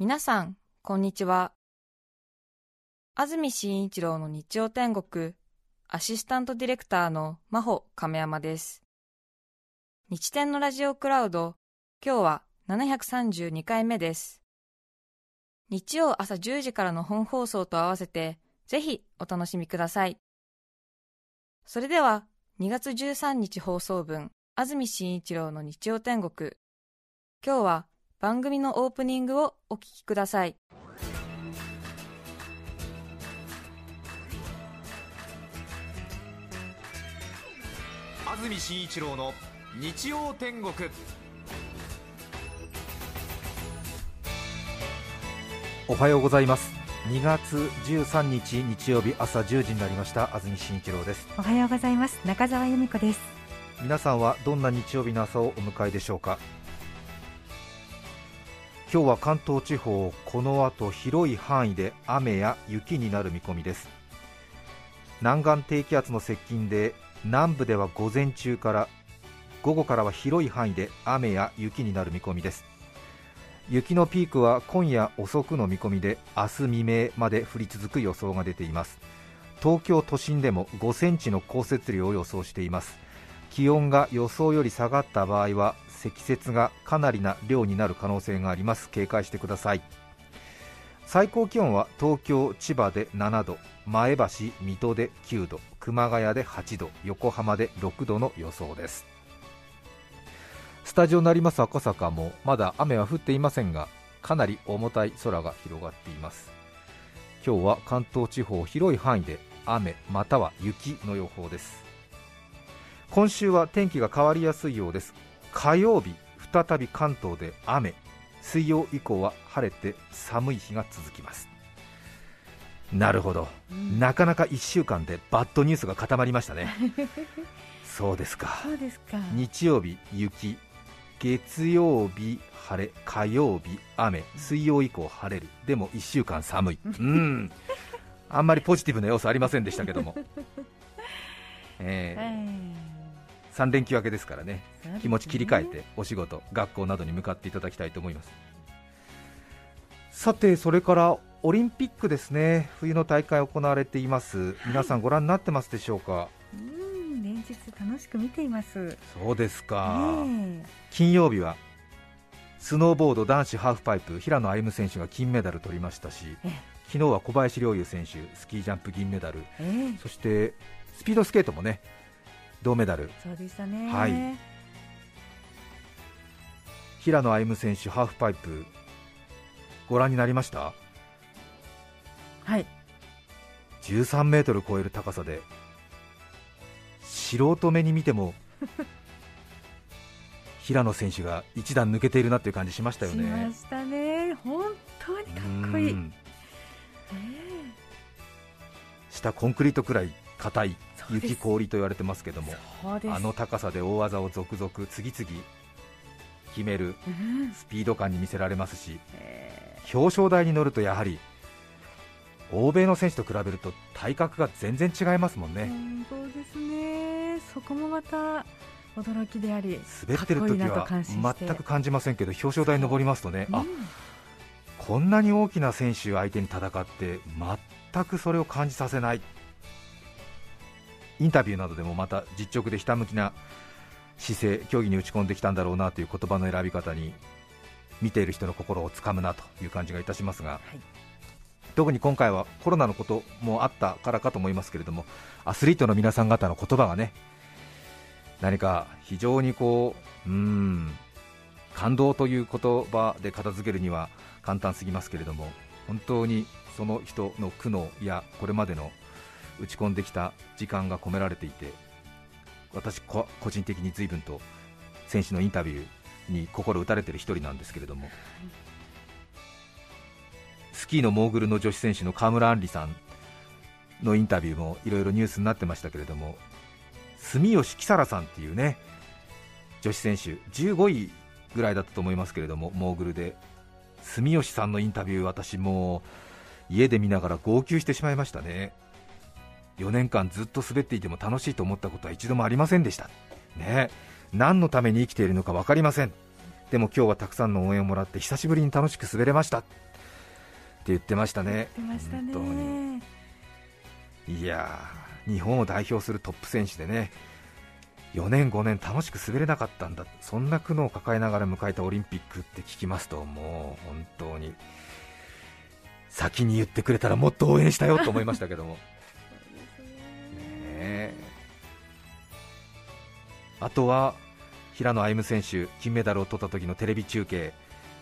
皆さん、こんにちは。安住紳一郎の日曜天国、アシスタントディレクターの真帆亀山です。日天のラジオクラウド、今日は732回目です。日曜朝10時からの本放送と合わせて、ぜひお楽しみください。それでは、2月13日放送分、安住紳一郎の日曜天国。今日は番組のオープニングをお聞きください。安住紳一郎の日曜天国。おはようございます。2月13日日曜日朝1時になりました。安住紳一郎です。おはようございます。中澤由美子です。皆さんはどんな日曜日の朝をお迎えでしょうか？今日は関東地方この後広い範囲で雨や雪になる見込みです。南岸低気圧の接近で南部では午前中から午後からは広い範囲で雨や雪になる見込みです。雪のピークは今夜遅くの見込みで明日未明まで降り続く予想が出ています。東京都心でも5センチの降雪量を予想しています。気温が予想より下がった場合は積雪がかなりな量になる可能性があります。警戒してください。最高気温は東京、千葉で7度前橋、水戸で9度熊谷で8度横浜で6度の予想です。スタジオになります赤坂もまだ雨は降っていませんがかなり重たい空が広がっています。今日は関東地方広い範囲で雨または雪の予報です。今週は天気が変わりやすいようです。火曜日再び関東で雨。水曜以降は晴れて寒い日が続きます。なるほど、うん、なかなか1週間でバッドニュースが固まりましたね。そうですか。日曜日雪。月曜日晴れ火曜日雨。水曜以降晴れる。でも1週間寒い。うん。あんまりポジティブな要素ありませんでしたけども。えー、3連休明けですからね、ね、気持ち切り替えてお仕事、学校などに向かっていただきたいと思います。さてそれからオリンピックですね。冬の大会行われています、皆さんご覧になってますでしょうか？うん連日楽しく見ています。そうですか、ね、金曜日はスノーボード男子ハーフパイプ平野歩夢選手が金メダル取りましたし昨日は小林陵侑選手スキージャンプ銀メダル、そしてスピードスケートもね銅メダル。そうでしたね、はい、平野歩夢選手ハーフパイプ。ご覧になりました？はい。13メートル超える高さで。素人目に見ても 平野選手が一段抜けているなという感じしましたよね。しましたね、本当にかっこいい。下コンクリートくらい硬い雪氷と言われてますけどもあの高さで大技を続々次々決めるスピード感に見せられますし、表彰台に乗るとやはり欧米の選手と比べると体格が全然違いますもんね。そうですね。そこもまた驚きであり滑ってる時は全く感じませんけど表彰台に上りますとね、うん、あこんなに大きな選手相手に戦って全くそれを感じさせないインタビューなどでもまた実直でひたむきな姿勢、競技に打ち込んできたんだろうなという言葉の選び方に見ている人の心をつかむなという感じがいたしますが、はい、特に今回はコロナのこともあったからかと思いますけれどもアスリートの皆さん方の言葉がね何か非常にこううん感動という言葉で片付けるには簡単すぎますけれども本当にその人の苦悩やこれまでの打ち込んできた時間が込められていて私個人的に随分と選手のインタビューに心打たれている一人なんですけれども、スキーのモーグルの女子選手の川村あんりさんのインタビューもいろいろニュースになってましたけれども住吉木更さんっていうね女子選手15位ぐらいだったと思いますけれどもモーグルで住吉さんのインタビュー私も家で見ながら号泣してしまいましたね。4年間ずっと滑っていても楽しいと思ったことは一度もありませんでした、ね、何のために生きているのか分かりません。でも今日はたくさんの応援をもらって久しぶりに楽しく滑れました。言ってましたね。した本当に。ねいやー日本を代表するトップ選手でね4年、5年楽しく滑れなかったんだ。そんな苦悩を抱えながら迎えたオリンピックって聞きますともう本当に。先に言ってくれたらもっと応援したよと思いましたけども、あとは平野歩夢選手金メダルを取った時のテレビ中継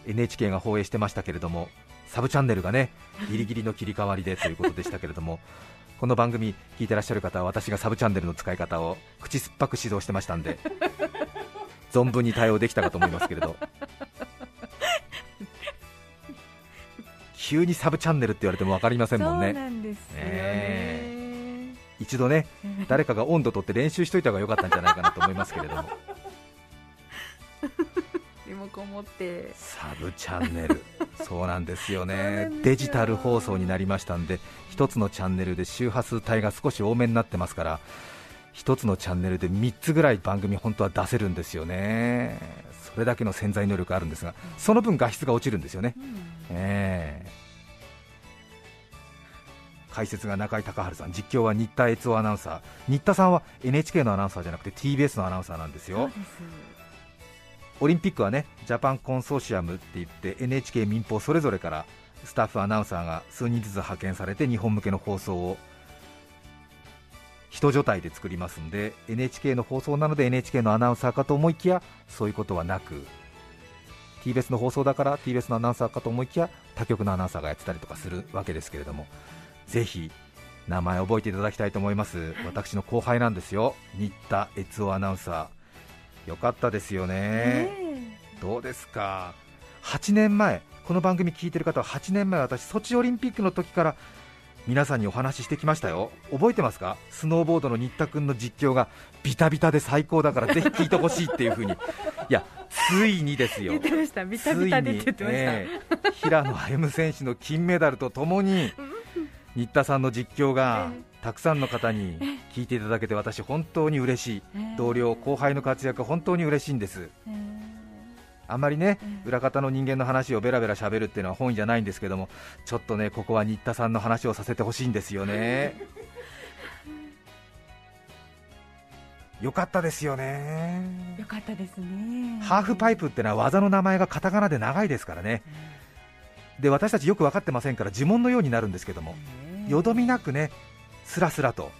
NHK が放映してましたけれどもサブチャンネルがね ギリギリの切り替わりでということでしたけれどもこの番組聞いてらっしゃる方は私がサブチャンネルの使い方を口酸っぱく指導してましたんで 存分に対応できたかと思いますけれど。急にサブチャンネルって言われても分かりませんもんそうねなんですよね。ね一度ね誰かが温度取って練習しといた方が良かったんじゃないかなと思いますけれども。リモコン持って。サブチャンネル。そうなんですよね。デジタル放送になりましたんで一つのチャンネルで周波数帯が少し多めになってますから一つのチャンネルで3つぐらい番組本当は出せるんですよね。それだけの潜在能力あるんですがその分画質が落ちるんですよね、ええ解説が中井隆治さん。実況は新田悦夫アナウンサー。新田さんは NHK のアナウンサーじゃなくて TBS のアナウンサーなんですよ。オリンピックはねジャパンコンソーシアムって言って NHK 民放それぞれからスタッフアナウンサーが数人ずつ派遣されて日本向けの放送を人助体で作りますんで NHK の放送なので NHK のアナウンサーかと思いきやそういうことはなく TBS の放送だから TBS のアナウンサーかと思いきや他局のアナウンサーがやってたりとかするわけですけれどもぜひ名前を覚えていただきたいと思います。私の後輩なんですよ。新田悦夫アナウンサー。よかったですよね。ねどうですか？8年前この番組聞いてる方は8年前私ソチオリンピックの時から皆さんにお話ししてきましたよ。覚えてますか？スノーボードの新田君の実況がビタビタで最高だからぜひ聞いてほしいっていう風に。いやついにですよ。言ってました。ビタビタでって言ってました、ついにええ。平野歩夢選手の金メダルとともに新田さんの実況がえたくさんの方に聞いていただけて私本当に嬉しい。同僚後輩の活躍本当に嬉しいんです。えーあんまりねええ。裏方の人間の話をベラベラ喋るっていうのは本意じゃないんですけどもちょっとねここは新田さんの話をさせてほしいんですよね。よかったですよね。よかったですね。ハーフパイプってのは技の名前がカタカナで長いですからね。で私たちよく分かってませんから呪文のようになるんですけどもよどみなくねスラスラと。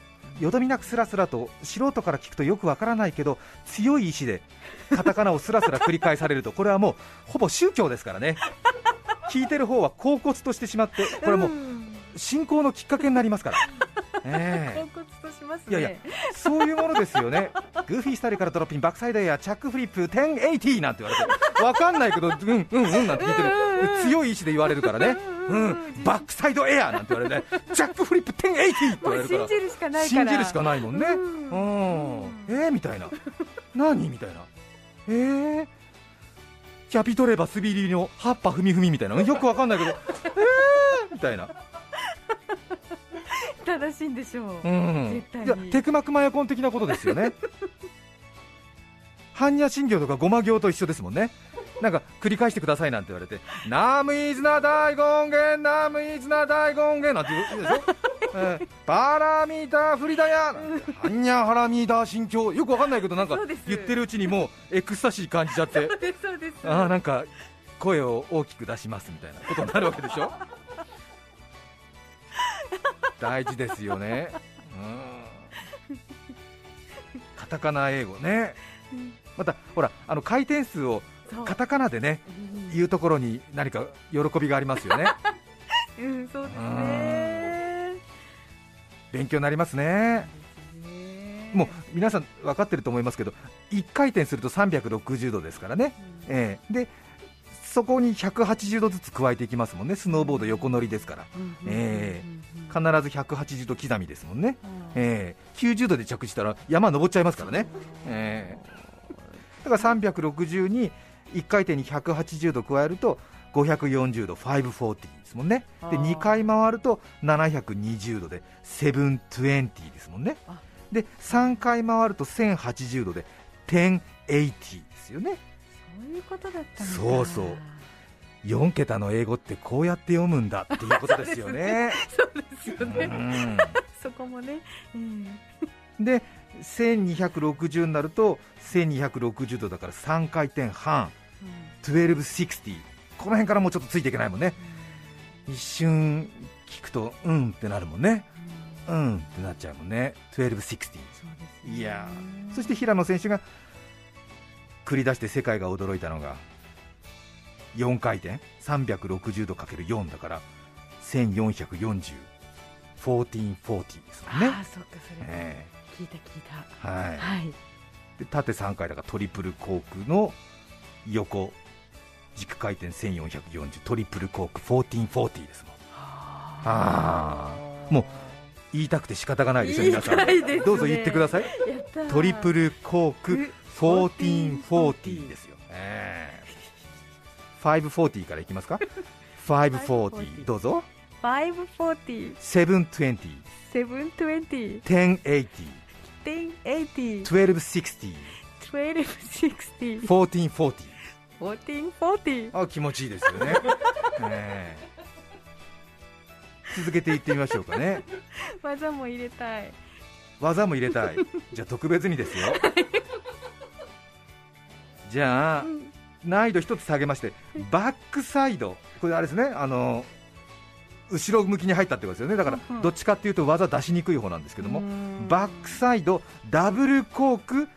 よどみなくスラスラと素人から聞くとよくわからないけど強い意志でカタカナをスラスラ繰り返されると。これはもうほぼ宗教ですからね。聞いてる方は恍惚としてしまってこれはもう信仰のきっかけになりますから、としますね。いやいやそういうものですよね、グーフィースタイルからドロッピン、バックサイドエア、チャックフリップ、1080なんて言われて、わかんないけど、うんうんうんなんて聞いてる、強い意志で言われるからね、うん、バックサイドエアなんて言われて、チャックフリップ1080って言もわれるから。う信じ、るしかないから。信じるしかないもんね、ううん。ん、えー、みたいな、何みたいな、えー、キャピトレバスビリの葉っぱふみふみみたいな、よくわかんないけど、えー、みたいな。正しいんでしょう、うん。絶対に。テクマクマヤコン的なことですよね。般若心経とかごま行と一緒ですもんねなんか繰り返してくださいなんて言われてナムイズナ大権現ナムイズナ大権現なんて言うでしょ、えーパラミーターフリダヤなんて般若ハラミーダー心経よくわかんないけどなんか言ってるうちにもうエクスタシー感じちゃってあーなんか声を大きく出しますみたいなことになるわけでしょ？大事ですよね、うん、カタカナ英語ね。うんまたほらあの回転数をカタカナでねうん。言うところに何か喜びがありますよね。うんそうですね。勉強になりますね。もう皆さん分かってると思いますけど1回転すると360度ですからね、ええ。でそこに180度ずつ加えていきますもんね。スノーボード横乗りですから。え必ず180度刻みですもんね、ええ。90度で着地したら山登っちゃいますからね、ええ。だから360に1回転に180度加えると540度540ですもんね。であー。2回回ると720度で720ですもんね。あ。で3回回ると1080度で1080ですよね。そういうことだったのかそうそう。4桁の英語ってこうやって読むんだっていうことですよね。そうですようね、ん。そこもね、えで1260になると1260度だから3回転半1260この辺からもうちょっとついていけないもんね。一瞬聞くとうんってなるもんね。うんってなっちゃうもんね。1260そうね。いやそして平野選手が繰り出して世界が驚いたのが4回転。360度 ×4 だから1440 1440ですもんね。ああそっかそれ、え聞いた聞いえた。はい。はい。で縦3回だからトリプルコークの横軸回転1440トリプルコーク1440ですもん。あもう言いたくて仕方がないでしょ皆さん。ね。どうぞ言ってください。トリプルコークく1440ですよ、ええ540からいきますか？540どうぞ。540 720 720 1080 1080 1260 1260 1440 1440あ気持ちいいですよね、ええ。続けていってみましょうかね。技も入れたい。技も入れたい。じゃあ特別にですよ。じゃあうん。難易度一つ下げましてバックサイド。これあれですね。あの後ろ向きに入ったってことですよね。だからどっちかっていうと技出しにくい方なんですけどもうん。バックサイドダブルコーク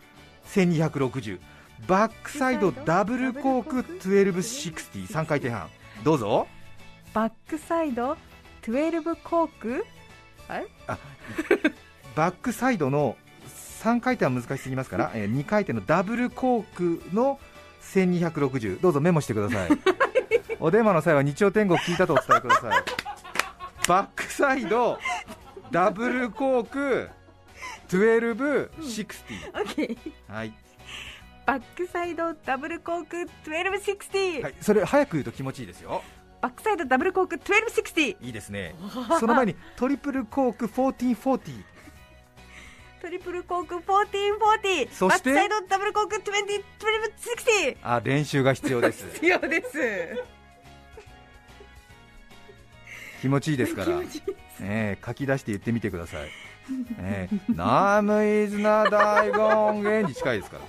1260バックサイドダブルコーク12603回転半。どうぞ。バックサイド12コーク？バックサイドの3回転は難しすぎますから、え2回転のダブルコークの1260どうぞメモしてください。お電話の際は日曜天国聞いたとお伝えください。バックサイドダブルコーク1260、オッケーはい、バックサイドダブルコーク1260、はい、それ早く言うと気持ちいいですよ。バックサイドダブルコーク1260いいですね。その前にトリプルコーク1440トリプルコーク1440そして？バックサイドダブルコーク201260あ練習が必要です。必要です。気持ちいいですから。いいえー書き出して言ってみてください。え。ー、ナムイズナ大権現に近いですから、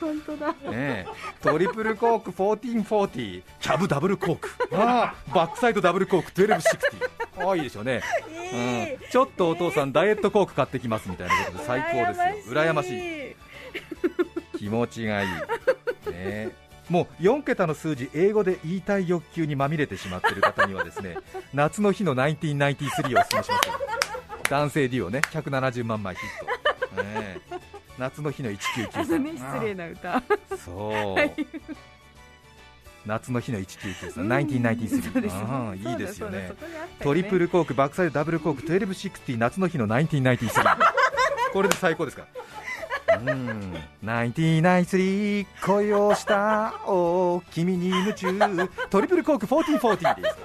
本当だ。え。ートリプルコーク1440、キャブダブルコーク、あーバックサイドダブルコーク1260、ああいいでしょうね、うん、ちょっとお父さん、ダイエットコーク買ってきますみたいなことで最高ですよ、羨ましい、気持ちがいい、ね、もう4桁の数字、英語で言いたい欲求にまみれてしまっている方にはですね 夏の日の1993をお勧めしますよ、男性デュオね、170万枚ヒット、ね、夏の日のあ1993、のね失礼な歌。そう、はい。夏の日の1993、うん1993、そうです。ああいいですよね。トリプルコーク、バックサイドダブルコーク、1260、夏の日の1993、これで最高ですから。うん、1993恋をしたお君に夢中トリプルコーク1440ですか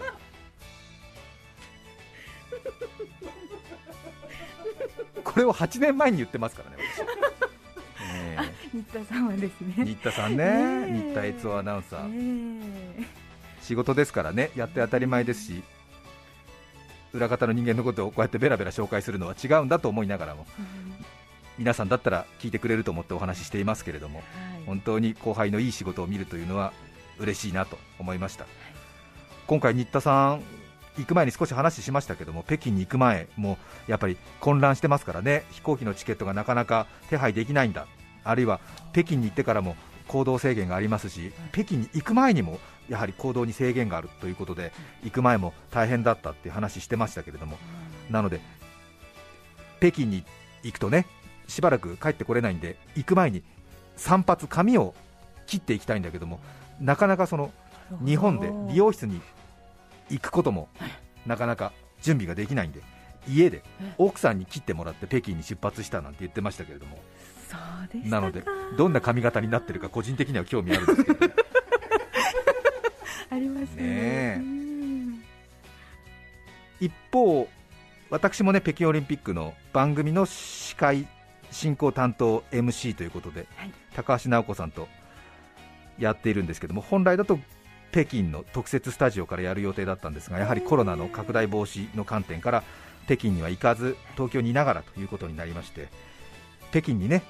これを8年前に言ってますからね私、え新田さんはですね。え新田さんね新田悦夫アナウンサー、え。仕事ですからねやって当たり前ですし裏方の人間のことをこうやってベラベラ紹介するのは違うんだと思いながらも。え皆さんだったら聞いてくれると思ってお話ししていますけれどもはい。本当に後輩のいい仕事を見るというのは嬉しいなと思いました、今回、新田さん行く前に少し話しましたけども北京に行く前もやっぱり混乱してますからね。飛行機のチケットがなかなか手配できないんだ。あるいは北京に行ってからも行動制限がありますし北京に行く前にもやはり行動に制限があるということで行く前も大変だったっていう話してましたけれども。なので北京に行くとねしばらく帰ってこれないんで行く前に散髪髪を切っていきたいんだけどもなかなかその日本で美容室に行くこともなかなか準備ができないんで家で奥さんに切ってもらって北京に出発したなんて言ってましたけれども。そうでしたなのでどんな髪型になってるか個人的には興味あるんですけど、ね、ありますね。一方私もね北京オリンピックの番組の司会進行担当 MC ということで、はい。高橋尚子さんとやっているんですけども本来だと北京の特設スタジオからやる予定だったんですがやはりコロナの拡大防止の観点から北京には行かず東京にいながらということになりまして北京にね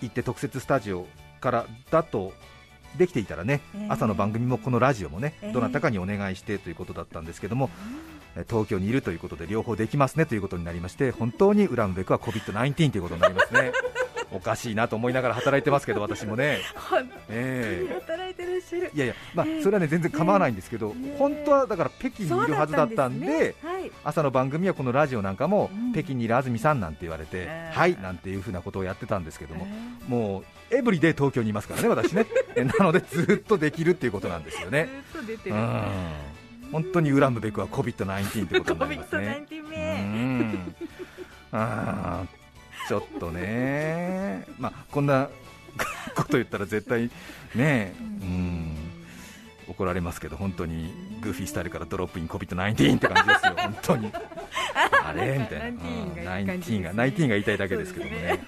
行って特設スタジオからだとできていたらね、えー。朝の番組もこのラジオもね、えー。どなたかにお願いしてということだったんですけども、え東京にいるということで両方できますねということになりまして本当に恨むべくは COVID-19 ということになりますね。おかしいなと思いながら働いてますけど私もね、本え当に働いてらっしゃる。えいやいや、まあえ、え。それはね全然構わないんですけど、ええ。本当はだから北京にいるはずだったんで朝の番組はこのラジオなんかも、うん北京にいる安住さんなんて言われて、ええはいなんていうふうなことをやってたんですけども、えもうエブリデイ東京にいますからね、私ね、えなのでずっとできるっていうことなんですよーね。ずっと出てるうん本当に恨むべくは COVID-19 ということになりますね。COVID-19 う名。ん。あーちょっとね、まあ、こんなこと言ったら絶対ね、うん、怒られますけど、本当にグーフィースタイルからドロップイン COVID-19 って感じですよ、本当に。あれ？みたいな、うん。ナインティーンがナインティーンが言いたいだけですけどもね、はい。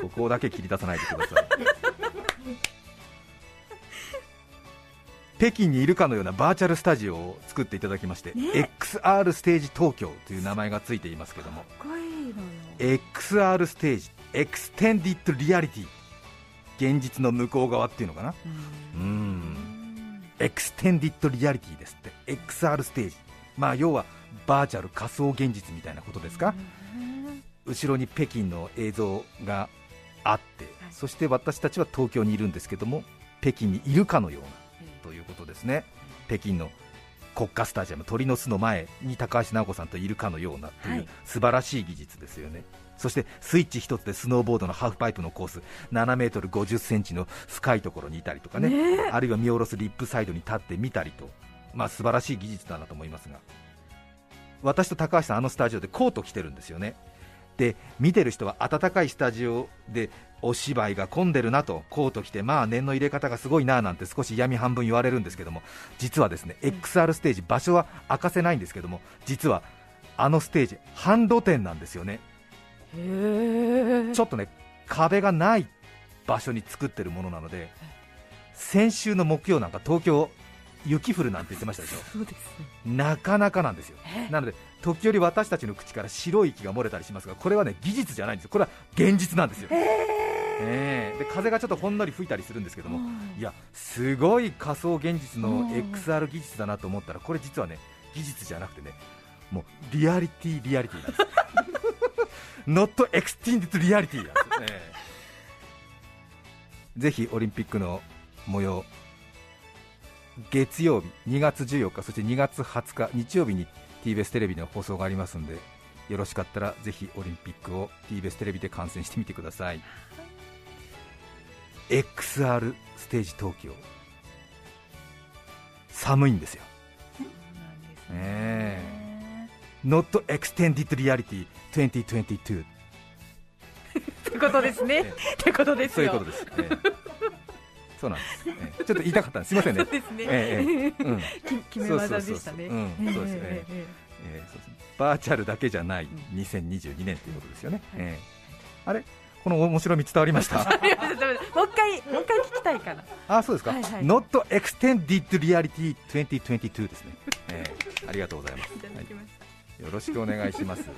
ここだけ切り出さないでください。北京にいるかのようなバーチャルスタジオを作っていただきまして、ね。XR ステージ東京という名前がついていますけども、XR ステージ、 extended reality、現実の向こう側っていうのかな、うん、 extended reality ですって、XR ステージ、まあ要はバーチャル仮想現実みたいなことですか、後ろに北京の映像があって、そして私たちは東京にいるんですけども、北京にいるかのようなということですね、北京の国家スタジアム、鳥の巣の前に高橋尚子さんといるかのようなという、はい。素晴らしい技術ですよね。そしてスイッチ一つでスノーボードのハーフパイプのコース7メートル50センチの深いところにいたりとかね。ねあるいは見下ろすリップサイドに立ってみたりと、まあ素晴らしい技術だなと思いますが。私と高橋さん、あのスタジオでコート着てるんですよね。で見てる人は暖かいスタジオでお芝居が混んでるなとコート着てまあ念の入れ方がすごいななんて少し嫌味半分言われるんですけども実はですね XR ステージ場所は明かせないんですけども実はあのステージ半露天なんですよね。ちょっとね壁がない場所に作ってるものなので先週の木曜なんか東京雪降るなんて言ってましたでしょ？なかなかなんですよ。なので時折私たちの口から白い息が漏れたりしますがこれはね技術じゃないんですよ。これは現実なんですよ、ええ。で風がちょっとほんのり吹いたりするんですけどもい。やすごい仮想現実のうん。XR 技術だなと思ったらこれ実はね技術じゃなくてねもうリアリティリアリティなんです。Not extended reality なんですよ。ねぜひオリンピックの模様月曜日2月14日そして2月20日日曜日に TBS テレビの放送がありますのでよろしかったらぜひオリンピックを TBS テレビで観戦してみてください。XR ステージ東京。寒いんですよ。ね。ね Not Extended Reality 2022 ってことですね。え ってことですよ。そういうことです、ええそうなんです、ええちょっと言いたかったんです。すいませんね。そうですね。ええええ。うん。き決め技でしたね。そうそうそうそう。うん。そうですね。えーバーチャルだけじゃない2022年ということですよね、えーあれ？この面白み伝わりました？もう一回もう一回聞きたいかなあそうですか、はいはい。Not Extended Reality 2022ですね、えーありがとうございます、はい。よろしくお願いします。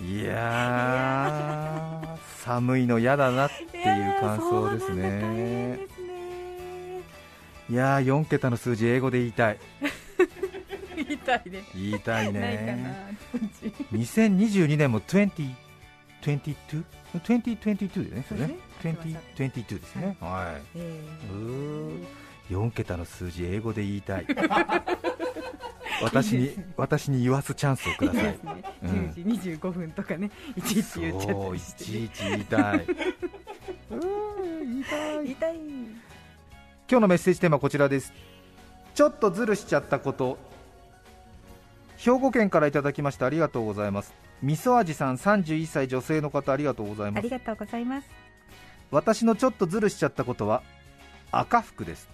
いやー寒いの嫌だなっていう感想ですね。いやー4桁の数字英語で言いたい。言いたいね。言いたいないかなねこっち。2022年も 2022?2022 2022ですね。2022ですね、はい、えうー。4桁の数字、英語で言いたい、私に私に言わすチャンスをくえださい。ね。うん。10時25分とかねいちいち言っちゃったりして。ちいち言いたい、うー言いたい。言い。たい今日のメッセージテーマはこちらです。ちょっとズルしちゃったこと。兵庫県からいただきましたありがとうございます。味噌味さん31歳女性の方ありがとうございます。ありがとうございます。私のちょっとズルしちゃったことは赤服です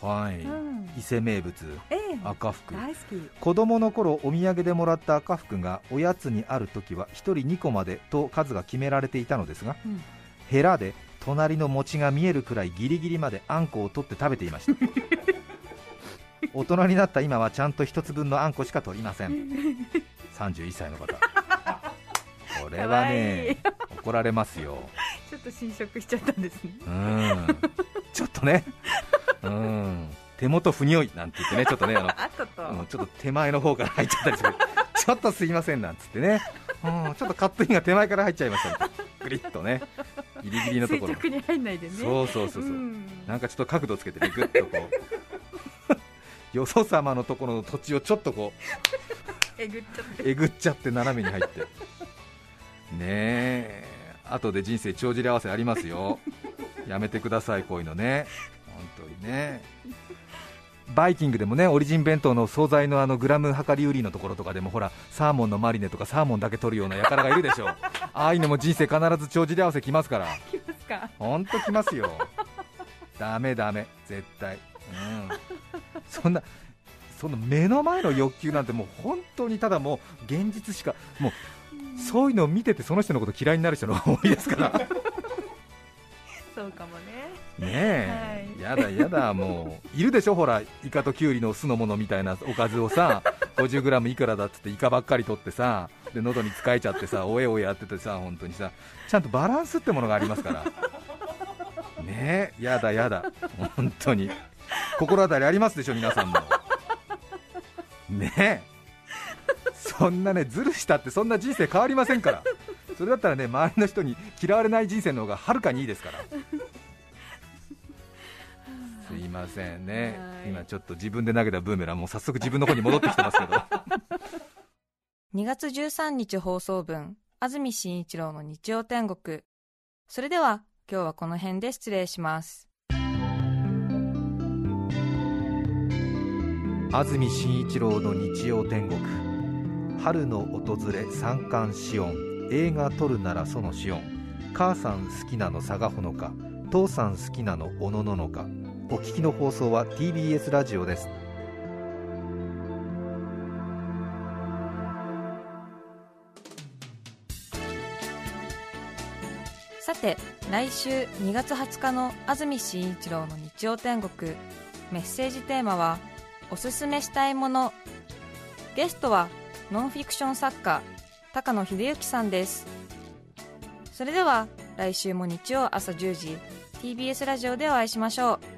はい、うん。伊勢名物ええ。赤服大好き。子供の頃お土産でもらった赤服がおやつにある時は1人2個までと数が決められていたのですがうん。ヘラで隣の餅が見えるくらいギリギリまであんこを取って食べていました。大人になった今はちゃんと一つ分のあんこしか取りません。31歳の方。これはね怒られますよ。ちょっと侵食しちゃったんですね。うん。ちょっとねうん。手元不匂いなんて言ってねちょっとねあの ちょっと手前の方から入っちゃったりする ちょっとすいませんなんつってね、うん、ちょっとカットインが手前から入っちゃいましたみたいな。グリッとね。ギリギリのところ。垂直に入んないでね。そうそうそうそう、ん。なんかちょっと角度つけてねグッとこう。よそ様のところの土地をちょっとこえぐっちゃって。うえぐっちゃって斜めに入って。ねえ。後で人生帳尻合わせありますよ。やめてくださいこういうのね本当にね。バイキングでもねオリジン弁当の惣菜のあのグラム量り売りのところとかでもほらサーモンのマリネとかサーモンだけ取るような輩がいるでしょ ああいうのも人生必ず帳尻合わせきますから。きますか。本当きますよ。ダメダメ絶対。うん。そんなその目の前の欲求なんてもう本当にただもう現実しかもうそういうのを見ててその人のこと嫌いになる人の多いですから。ね そうかもねえ、はいやだやだもう。いるでしょほらイカとキュウリの酢の物みたいなおかずをさ 50g いくらだっつってイカばっかり取ってさで喉に使えちゃってさおえおえやっててさ本当にさちゃんとバランスってものがありますから。ねえやだやだ。本当に。心当たりありますでしょ皆さんも。ね。えそんなねずるしたってそんな人生変わりませんから。それだったらね周りの人に嫌われない人生の方がはるかにいいですから。すいませんね。はい。今ちょっと自分で投げたブーメランもう早速自分の方に戻ってきてますけど。2月13日放送分安住紳一郎の日曜天国。それでは今日はこの辺で失礼します。安住紳一郎の日曜天国。春の訪れ三寒四温。映画撮るならその四温。母さん好きなの佐賀ほのか父さん好きなのおのののかお聞きの放送は TBS ラジオです。さて来週2月20日の安住紳一郎の日曜天国。メッセージテーマは「おすすめしたいもの」ゲストはノンフィクション作家高野秀幸さんです。それでは来週も日曜朝10時 TBS ラジオでお会いしましょう。